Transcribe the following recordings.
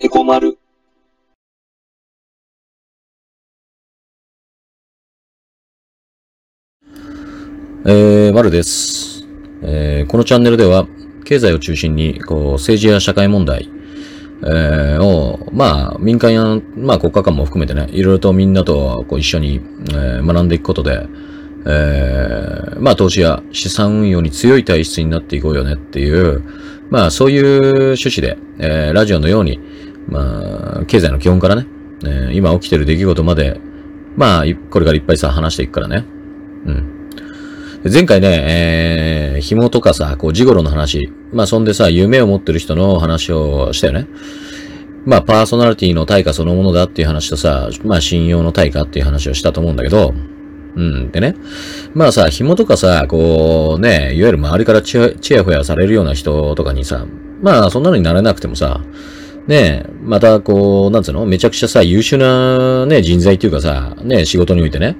エコマル。えー、丸です。えー、このチャンネルでは、経済を中心に、こう、政治や社会問題、えー、を、まあ、民間や、まあ、国家間も含めてね、いろいろとみんなと、こう、一緒に、えー、学んでいくことで、えー、まあ、投資や資産運用に強い体質になっていこうよねっていう、まあ、そういう趣旨で、えー、ラジオのように、まあ、経済の基本からね、えー、今起きてる出来事まで、まあ、これからいっぱいさ、話していくからね。うん。前回ね、えー、紐とかさ、こう、ジゴロの話。まあ、そんでさ、夢を持ってる人の話をしたよね。まあ、パーソナリティの対価そのものだっていう話とさ、まあ、信用の対価っていう話をしたと思うんだけど、うん。でね。まあさ、紐とかさ、こう、ね、いわゆる周りからチヤチヤホヤされるような人とかにさ、まあ、そんなのになれなくてもさ、ねえ、またこう、なんつうの？めちゃくちゃさ、優秀なね、人材っていうかさ、ね、仕事においてね。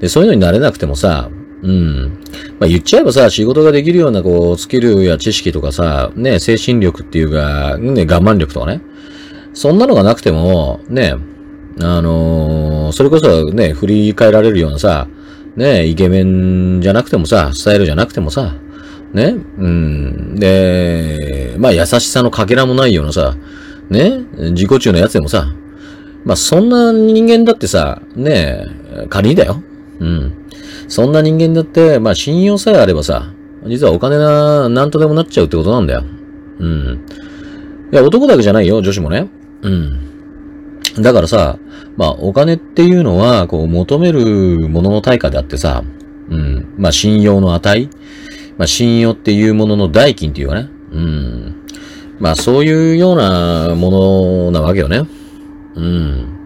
で、そういうのになれなくてもさ、うん。まあ言っちゃえばさ、仕事ができるようなこう、スキルや知識とかさ、ね、精神力っていうか、ね、我慢力とかね。そんなのがなくても、ね、あのーそれこそね、振り返られるようなさ、ね、イケメンじゃなくてもさ、スタイルじゃなくてもさ、ね、うん。で、まあ優しさのかけらもないようなさ、ね、自己中のやつでもさ、まあそんな人間だってさ、ね、仮にだよ。うん。そんな人間だって、まあ信用さえあればさ、実はお金な、なんとでもなっちゃうってことなんだよ。うん。いや、男だけじゃないよ、女子もね。うん。だからさ、まあお金っていうのは、こう求めるものの対価であってさ、うん。まあ信用の値まあ信用っていうものの代金っていうかね。うん。まあそういうようなものなわけよね。うん。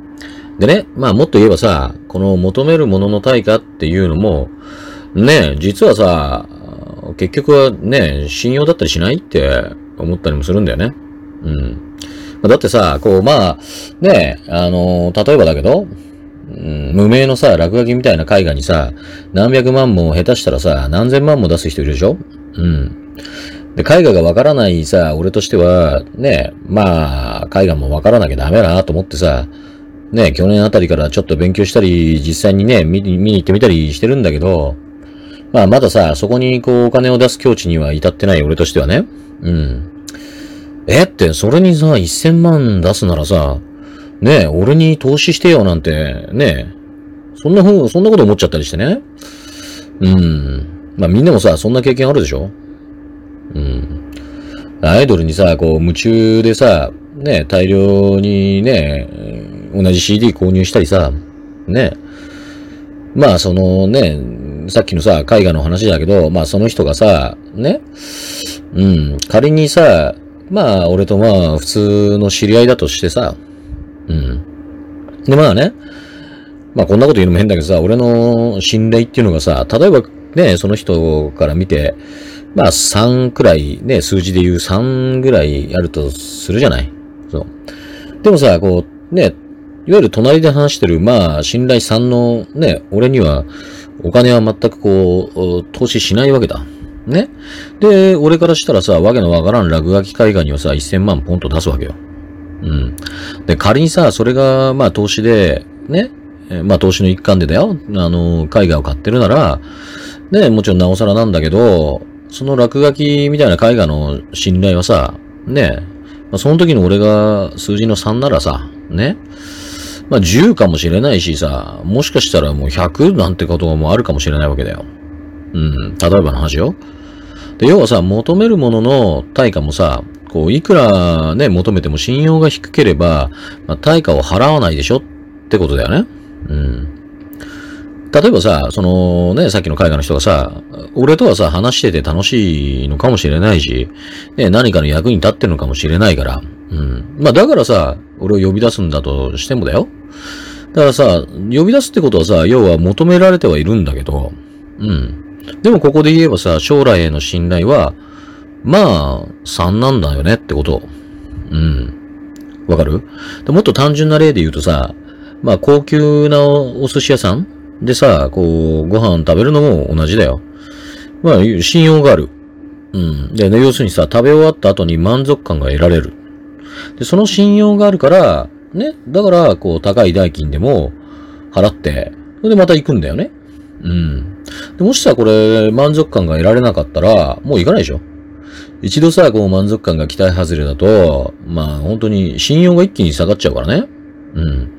でね、まあもっと言えばさ、この求めるものの対価っていうのも、ね、実はさ、結局はね、信用だったりしないって思ったりもするんだよね。うん。だってさ、こう、まあ、ね、あの、例えばだけど、うん、無名のさ、落書きみたいな絵画にさ、何百万も下手したらさ、何千万も出す人いるでしょうん。で、絵画がわからないさ、俺としては、ね、まあ、絵画もわからなきゃダメだなと思ってさ、ね、去年あたりからちょっと勉強したり、実際にね、見に行ってみたりしてるんだけど、まあまださ、そこにこうお金を出す境地には至ってない俺としてはね。うん。えって、それにさ、1000万出すならさ、ねえ、俺に投資してよなんて、ねえ、そんなふう、そんなこと思っちゃったりしてね。うん。まあみんなもさ、そんな経験あるでしょ？うん。アイドルにさ、こう、夢中でさ、ね、大量にね、同じ CD 購入したりさ、ね。まあ、そのね、さっきのさ、絵画の話だけど、まあ、その人がさ、ね。うん。仮にさ、まあ、俺とまあ、普通の知り合いだとしてさ、うん。で、まあね、まあ、こんなこと言うのも変だけどさ、俺の信頼っていうのがさ、例えばね、その人から見て、まあ3くらい、ね、数字で言う3ぐらいあるとするじゃない？そう。でもさ、こう、ね、いわゆる隣で話してる、まあ、信頼3のね、俺には、お金は全くこう、投資しないわけだ。ね？で、俺からしたらさ、わけのわからん落書き絵画にはさ、1000万ポンと出すわけよ。うん。で、仮にさ、それが、まあ、投資で、ね、まあ、投資の一環でだよ。あの、絵画を買ってるなら、ね、もちろんなおさらなんだけど、その落書きみたいな絵画の信頼はさ、ね、まあ、その時の俺が数字の3ならさ、ね、まあ10かもしれないしさ、もしかしたらもう100なんてこともあるかもしれないわけだよ。うん、例えばの話よ。で、要はさ、求めるものの対価もさ、こう、いくらね、求めても信用が低ければ、まあ、対価を払わないでしょってことだよね。うん。例えばさ、そのね、さっきの絵画の人がさ、俺とはさ、話してて楽しいのかもしれないし、ね、何かの役に立ってるのかもしれないから、うん。まあだからさ、俺を呼び出すんだとしてもだよ。だからさ、呼び出すってことはさ、要は求められてはいるんだけど、うん。でもここで言えばさ、将来への信頼は、まあ、3なんだよねってこと。うん。わかる？でもっと単純な例で言うとさ、まあ高級なお寿司屋さんでさ、こう、ご飯食べるのも同じだよ。まあ、信用がある。うん。で、ね、要するにさ、食べ終わった後に満足感が得られる。で、その信用があるから、ね、だから、こう、高い代金でも払って、それでまた行くんだよね。うん。でもしさ、これ、満足感が得られなかったら、もう行かないでしょ一度さ、こう、満足感が期待外れだと、まあ、本当に信用が一気に下がっちゃうからね。うん。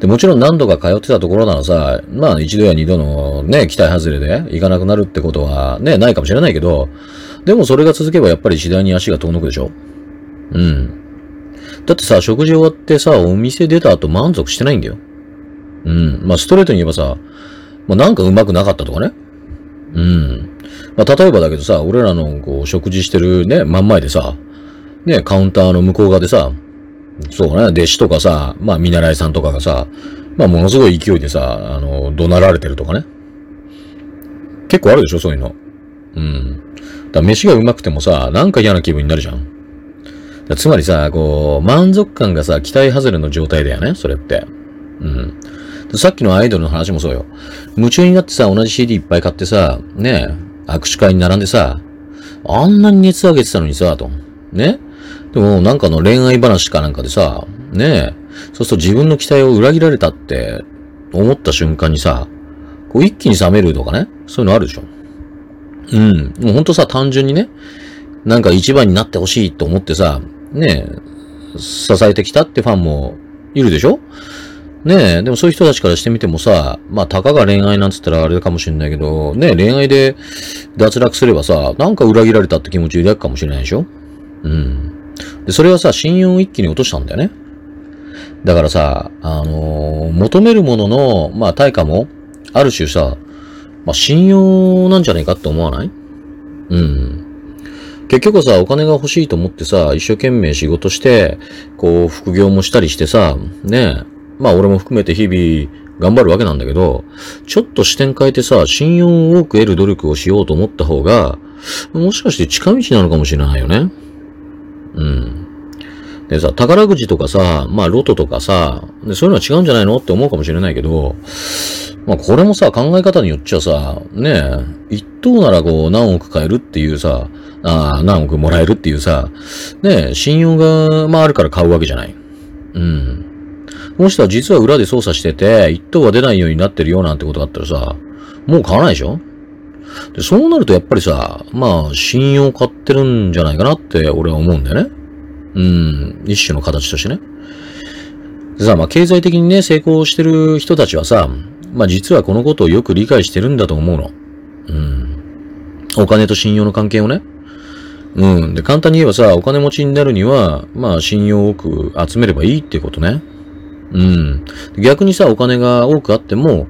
で、もちろん何度か通ってたところならさ、まあ一度や二度のね、期待外れで行かなくなるってことはね、ないかもしれないけど、でもそれが続けばやっぱり次第に足が遠のくでしょうん。だってさ、食事終わってさ、お店出た後満足してないんだよ。うん。まあストレートに言えばさ、まあなんかうまくなかったとかね。うん。まあ例えばだけどさ、俺らのこう食事してるね、真ん前でさ、ね、カウンターの向こう側でさ、そうね、弟子とかさ、まあ見習いさんとかがさ、まあものすごい勢いでさ、あの、怒鳴られてるとかね。結構あるでしょ、そういうの。うん。だ飯がうまくてもさ、なんか嫌な気分になるじゃん。つまりさ、こう、満足感がさ、期待外れの状態だよね、それって。うん。さっきのアイドルの話もそうよ。夢中になってさ、同じ CD いっぱい買ってさ、ねえ、握手会に並んでさ、あんなに熱上げてたのにさ、と。ねでも、なんかの恋愛話かなんかでさ、ねえ、そうすると自分の期待を裏切られたって思った瞬間にさ、こう一気に冷めるとかね、そういうのあるでしょ。うん。もうほんとさ、単純にね、なんか一番になってほしいと思ってさ、ねえ、支えてきたってファンもいるでしょねえ、でもそういう人たちからしてみてもさ、まあ、たかが恋愛なんつったらあれかもしれないけど、ねえ、恋愛で脱落すればさ、なんか裏切られたって気持ち抱くかもしれないでしょうん。で、それはさ、信用を一気に落としたんだよね。だからさ、あのー求めるものの、まあ、対価も、ある種さ、まあ、信用なんじゃないかって思わない？うん。結局さ、お金が欲しいと思ってさ、一生懸命仕事して、こう、副業もしたりしてさ、ねえ、まあ俺も含めて日々頑張るわけなんだけど、ちょっと視点変えてさ、信用を多く得る努力をしようと思った方が、もしかして近道なのかもしれないよね。うん。でさ、宝くじとかさ、まあロトとかさ、でそういうのは違うんじゃないのって思うかもしれないけど、まあこれもさ、考え方によっちゃさ、ねえ、一等ならこう何億買えるっていうさ、ああ、何億もらえるっていうさ、ねえ、信用が、まああるから買うわけじゃない。うん。もしさ、実は裏で操作してて、一等は出ないようになってるよなんてことがあったらさ、もう買わないでしょ？で、そうなるとやっぱりさ、まあ、信用買ってるんじゃないかなって俺は思うんだよね。うん、一種の形としてね。でさ、まあ、経済的にね、成功してる人たちはさ、まあ、実はこのことをよく理解してるんだと思うの。うん。お金と信用の関係をね。うん。で、簡単に言えばさ、お金持ちになるには、まあ、信用を多く集めればいいっていことね。うん。逆にさ、お金が多くあっても、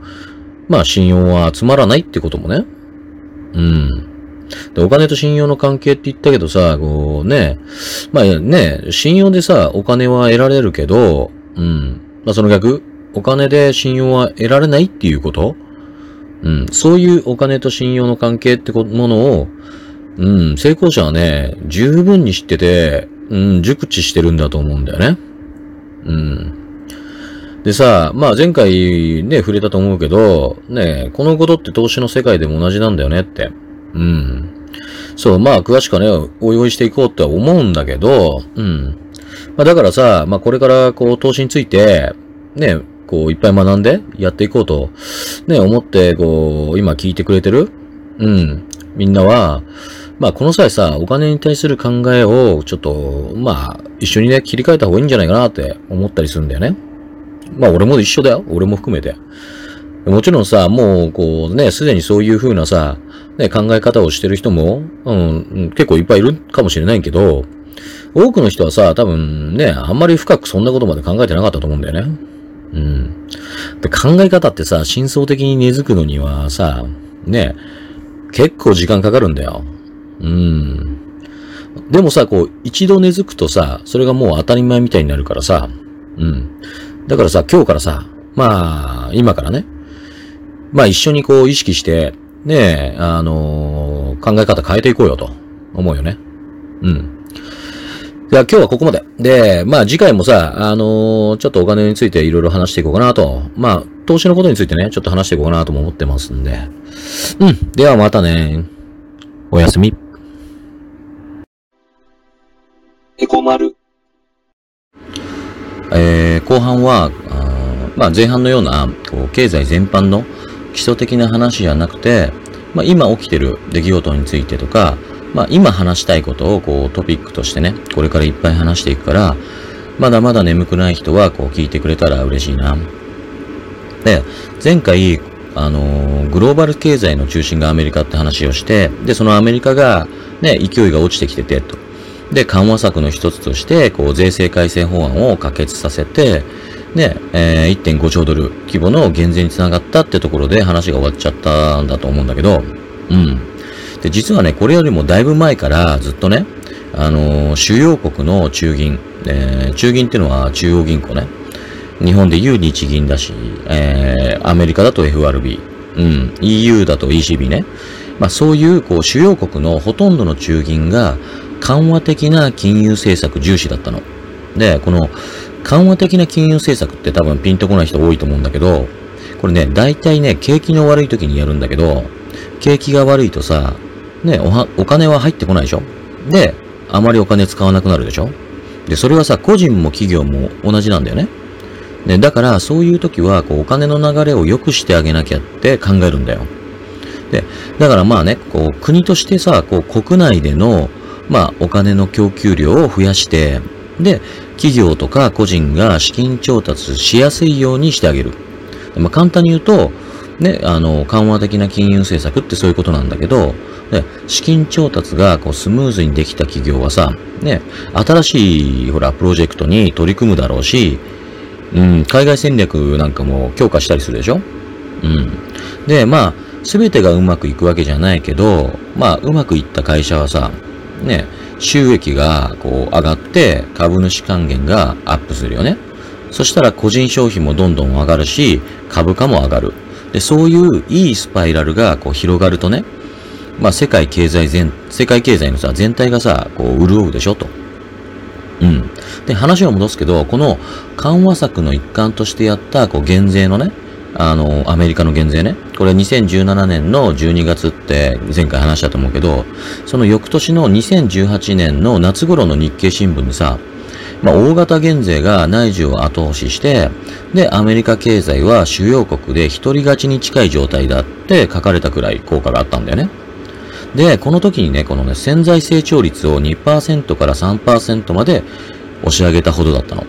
まあ、信用は集まらないってこともね。うん。で、お金と信用の関係って言ったけどさ、こうね、まあね、信用でさ、お金は得られるけど、うん。まあその逆、お金で信用は得られないっていうこと？うん。そういうお金と信用の関係ってものを、うん、成功者はね、十分に知ってて、うん、熟知してるんだと思うんだよね。うん。でさ、まあ前回ね、触れたと思うけど、ね、このことって投資の世界でも同じなんだよねって。うん。そう、まあ詳しくはね、お用意していこうとは思うんだけど、うん。まあだからさ、まあこれからこう投資について、ね、こういっぱい学んでやっていこうと、ね、思ってこう、今聞いてくれてる？うん。みんなは、まあこの際さ、お金に対する考えをちょっと、まあ一緒にね、切り替えた方がいいんじゃないかなって思ったりするんだよね。まあ俺も一緒だよ。俺も含めて。もちろんさ、もう、こうね、すでにそういう風なさ、ね、考え方をしてる人も、うん、結構いっぱいいるかもしれないけど、多くの人はさ、多分ね、あんまり深くそんなことまで考えてなかったと思うんだよね。うん。で考え方ってさ、真相的に根付くのにはさ、ね、結構時間かかるんだよ。うん。でもさ、こう、一度根付くとさ、それがもう当たり前みたいになるからさ、うん。だからさ、今日からさ、まあ、今からね、まあ一緒にこう意識して、ねえ、あのー考え方変えていこうよと思うよね。うん。じゃあ今日はここまで。で、まあ次回もさ、あのーちょっとお金についていろいろ話していこうかなと。まあ、投資のことについてね、ちょっと話していこうかなとも思ってますんで。うん。ではまたね。おやすみ。エコマルえー、後半は、あまあ、前半のような、こう、経済全般の基礎的な話じゃなくて、まあ、今起きてる出来事についてとか、まあ、今話したいことを、こう、トピックとしてね、これからいっぱい話していくから、まだまだ眠くない人は、こう、聞いてくれたら嬉しいな。で、前回、あの、グローバル経済の中心がアメリカって話をして、で、そのアメリカが、ね、勢いが落ちてきてて、と。で、緩和策の一つとして、こう、税制改正法案を可決させて、で、えー、1.5兆ドル規模の減税につながったってところで話が終わっちゃったんだと思うんだけど、うん。で、実はね、これよりもだいぶ前からずっとね、あのー、主要国の中銀、えー、中銀っていうのは中央銀行ね。日本でいう日銀だし、えー、アメリカだと FRB、うん、EU だと ECB ね。まあそういう、こう、主要国のほとんどの中銀が、緩和的な金融政策重視だったの。で、この緩和的な金融政策って多分ピンとこない人多いと思うんだけど、これね、大体ね、景気の悪い時にやるんだけど、景気が悪いとさ、ね、おは、お金は入ってこないでしょで、あまりお金使わなくなるでしょで、それはさ、個人も企業も同じなんだよね。ね、だからそういう時は、こう、お金の流れを良くしてあげなきゃって考えるんだよ。で、だからまあね、こう、国としてさ、こう、国内での、まあ、お金の供給量を増やして、で、企業とか個人が資金調達しやすいようにしてあげる。まあ、簡単に言うと、ね、あの、緩和的な金融政策ってそういうことなんだけど、で資金調達がこうスムーズにできた企業はさ、ね、新しい、ほら、プロジェクトに取り組むだろうし、うん、海外戦略なんかも強化したりするでしょ？うん。で、まあ、すべてがうまくいくわけじゃないけど、まあ、うまくいった会社はさ、ね、収益がこう上がって株主還元がアップするよね。そしたら個人消費もどんどん上がるし、株価も上がる。で、そういういいスパイラルがこう広がるとね、まあ世界経済全、世界経済のさ、全体がさ、こう潤うでしょと。うん。で、話を戻すけど、この緩和策の一環としてやったこう減税のね、あの、アメリカの減税ね。これ2017年の12月って前回話したと思うけど、その翌年の2018年の夏頃の日経新聞にさ、まあ、大型減税が内需を後押しして、で、アメリカ経済は主要国で一人勝ちに近い状態だって書かれたくらい効果があったんだよね。で、この時にね、このね、潜在成長率を2%から3%まで押し上げたほどだったの。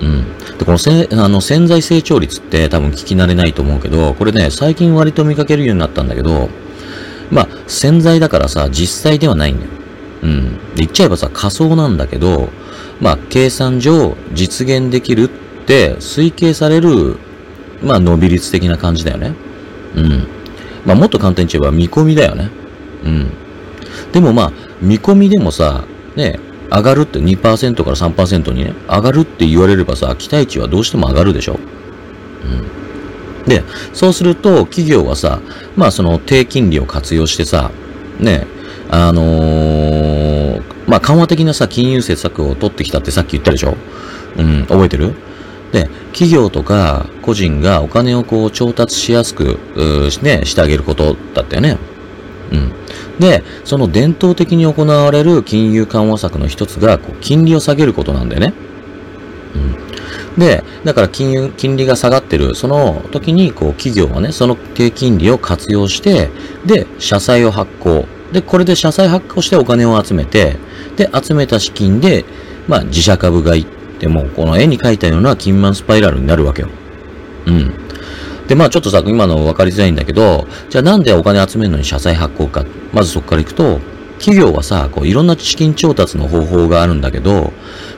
うん。で、このせあの潜在成長率って多分聞き慣れないと思うけど、これね、最近割と見かけるようになったんだけど、まあ、潜在だからさ、実際ではないんだよ。うん。で、言っちゃえばさ、仮想なんだけど、まあ、計算上実現できるって推計される、まあ、伸び率的な感じだよね。うん。まあ、もっと簡単に言えば見込みだよね。うん。でもまあ、見込みでもさ、ね、上がるって2%から3%にね、上がるって言われればさ、期待値はどうしても上がるでしょ？うん。で、そうすると、企業はさ、まあその低金利を活用してさ、ね、あのー、まあ緩和的なさ、金融政策を取ってきたってさっき言ったでしょ？うん、覚えてる？で、企業とか個人がお金をこう調達しやすく、ね、してあげることだったよね。うん。で、その伝統的に行われる金融緩和策の一つが、こう金利を下げることなんだよね。うん。で、だから金融、金利が下がってる、その時に、こう、企業はね、その低金利を活用して、で、社債を発行。で、これで社債発行してお金を集めて、で、集めた資金で、まあ、自社株買いってもう、この絵に描いたような金満スパイラルになるわけよ。うん。で、まあちょっとさ、今の分かりづらいんだけど、じゃあなんでお金集めるのに社債発行か？まずそこから行くと、企業はさ、こういろんな資金調達の方法があるんだけど、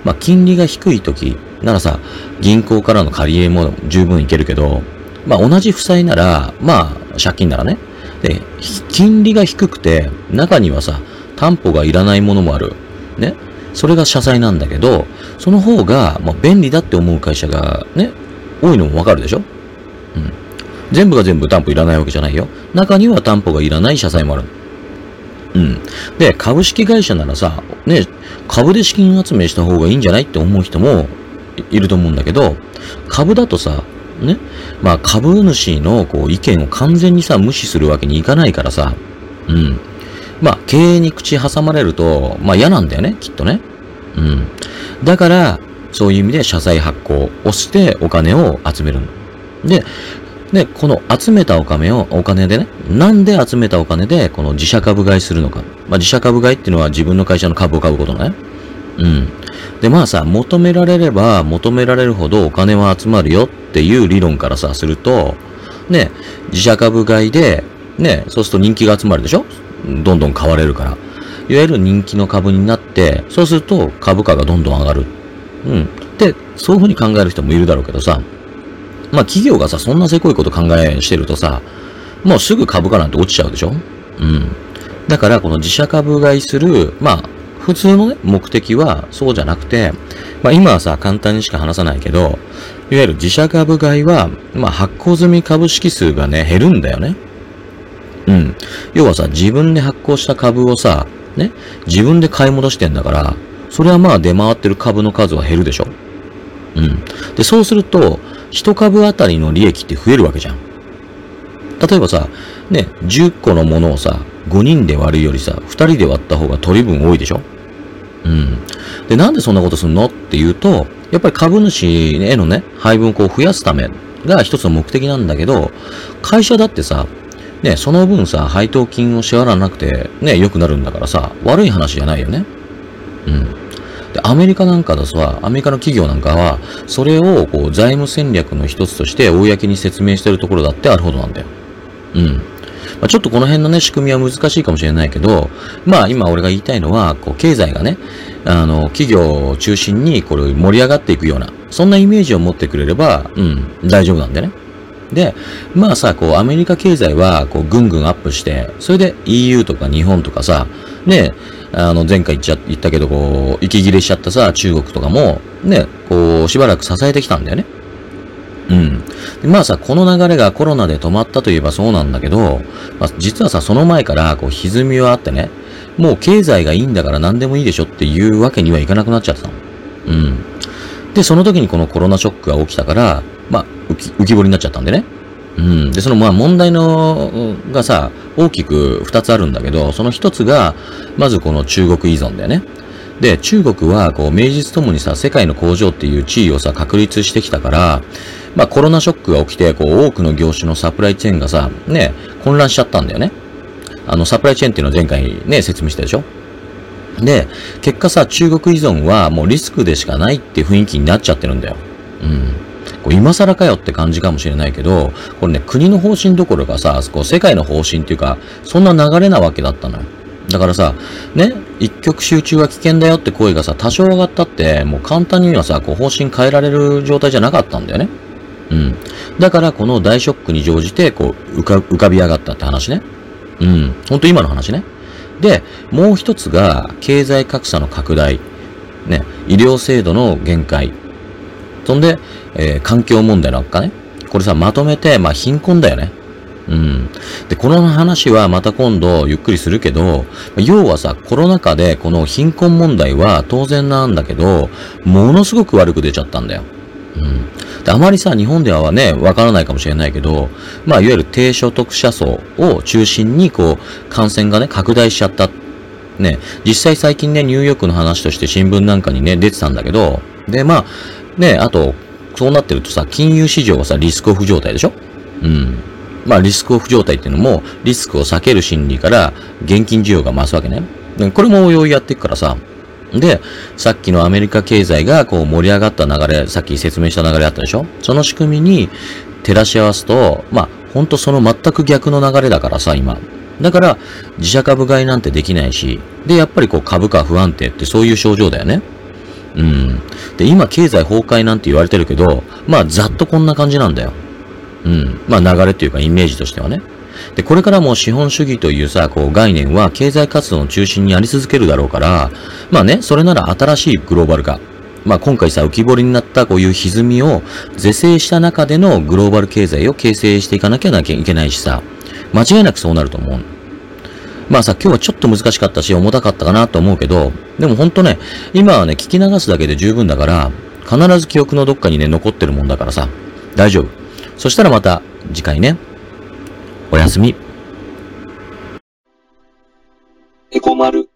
まあ金利が低い時ならさ、銀行からの借り入れも十分いけるけど、まあ同じ負債なら、まあ借金ならね。で、金利が低くて、中にはさ、担保がいらないものもある。ね。それが社債なんだけど、その方が、まあ、便利だって思う会社がね、多いのもわかるでしょ？うん。全部が全部担保いらないわけじゃないよ。中には担保がいらない社債もある。うん。で、株式会社ならさ、ね、株で資金集めした方がいいんじゃないって思う人もいると思うんだけど、株だとさ、ね、まあ株主のこう意見を完全にさ、無視するわけにいかないからさ、うん。まあ経営に口挟まれると、まあ嫌なんだよね、きっとね。うん。だから、そういう意味で社債発行をしてお金を集めるの。で、で、この集めたお金を、お金でね、なんで集めたお金でこの自社株買いするのか。まあ自社株買いっていうのは自分の会社の株を買うことね。うん。で、まあさ、求められれば求められるほどお金は集まるよっていう理論からさ、すると、ね、自社株買いで、ね、そうすると人気が集まるでしょ？どんどん買われるから。いわゆる人気の株になって、そうすると株価がどんどん上がる。うん。で、そういうふうに考える人もいるだろうけどさ、まあ企業がさ、そんなせこいこと考えしてるとさ、もうすぐ株価なんて落ちちゃうでしょ？うん。だからこの自社株買いする、まあ普通のね、目的はそうじゃなくて、まあ今はさ、簡単にしか話さないけど、いわゆる自社株買いは、まあ発行済み株式数がね、減るんだよね。うん。要はさ、自分で発行した株をさ、ね、自分で買い戻してんだから、それはまあ出回ってる株の数は減るでしょ？うん。で、そうすると、一株当たりの利益って増えるわけじゃん。例えばさ、ね、10個のものをさ、5人で割るよりさ、2人で割った方が取り分多いでしょ？うん。で、なんでそんなことすんの？っていうと、やっぱり株主へのね、配分をこう増やすためが一つの目的なんだけど、会社だってさ、ね、その分さ、配当金を支払わなくて、ね、良くなるんだからさ、悪い話じゃないよね。うん。で、アメリカなんかだとさ、アメリカの企業なんかは、それをこう財務戦略の一つとして公に説明してるところだってあるほどなんだよ。うん。まあ、ちょっとこの辺のね、仕組みは難しいかもしれないけど、まあ今俺が言いたいのは、こう経済がね、あの、企業を中心にこれ盛り上がっていくような、そんなイメージを持ってくれれば、うん、大丈夫なんでね。で、まあさ、こう、アメリカ経済は、こう、ぐんぐんアップして、それで EU とか日本とかさ、ね、あの、前回言っちゃ、言ったけど、こう、息切れしちゃったさ、中国とかも、ね、こう、しばらく支えてきたんだよね。うん。でまあさ、この流れがコロナで止まったといえばそうなんだけど、まあ、実はさ、その前から、こう、歪みはあってね、もう経済がいいんだから何でもいいでしょっていうわけにはいかなくなっちゃったの。うん。で、その時にこのコロナショックが起きたから、まあ、浮き、浮き彫りになっちゃったんでね。うん。で、そのまあ問題の、がさ、大きく二つあるんだけど、その一つが、まずこの中国依存だよね。で、中国は、こう、名実ともにさ、世界の工場っていう地位をさ、確立してきたから、まあコロナショックが起きて、こう、多くの業種のサプライチェーンがさ、ね、混乱しちゃったんだよね。あの、サプライチェーンっていうのは前回ね、説明したでしょで、結果さ、中国依存はもうリスクでしかないって雰囲気になっちゃってるんだよ。うん。こう今更かよって感じかもしれないけど、これね、国の方針どころかさ、こう世界の方針っていうか、そんな流れなわけだったのよ。だからさ、ね、一極集中は危険だよって声がさ、多少上がったって、もう簡単にはさ、こう方針変えられる状態じゃなかったんだよね。うん。だからこの大ショックに乗じて、こう、浮か浮かび上がったって話ね。うん。ほんと今の話ね。で、もう一つが、経済格差の拡大。ね、医療制度の限界。そんで、えー、環境問題の悪化ね。これさ、まとめて、まあ、貧困だよね。うん。で、この話はまた今度ゆっくりするけど、要はさ、コロナ禍でこの貧困問題は当然なんだけど、ものすごく悪く出ちゃったんだよ。うん。で、あまりさ、日本ではね、わからないかもしれないけど、まあ、いわゆる低所得者層を中心に、こう、感染がね、拡大しちゃった。ね、実際最近ね、ニューヨークの話として新聞なんかにね、出てたんだけど、で、まあ、ね、あと、そうなってるとさ、金融市場はさ、リスクオフ状態でしょ？うん。まあ、リスクオフ状態っていうのも、リスクを避ける心理から、現金需要が増すわけね。これも応用やっていくからさ。で、さっきのアメリカ経済がこう盛り上がった流れ、さっき説明した流れあったでしょ？その仕組みに照らし合わすと、まあ、ほんとその全く逆の流れだからさ、今。だから、自社株買いなんてできないし、で、やっぱりこう株価不安定ってそういう症状だよね。うん。で、今経済崩壊なんて言われてるけど、まあざっとこんな感じなんだよ。うん。まあ流れっていうかイメージとしてはね。で、これからも資本主義というさ、こう概念は経済活動の中心にあり続けるだろうから、まあね、それなら新しいグローバル化。まあ今回さ、浮き彫りになったこういう歪みを是正した中でのグローバル経済を形成していかなきゃいけないしさ、間違いなくそうなると思う。まあさ、今日はちょっと難しかったし、重たかったかなと思うけど、でもほんとね、今はね、聞き流すだけで十分だから、必ず記憶のどっかにね、残ってるもんだからさ、大丈夫。そしたらまた、次回ね。おやすみ。エコマル。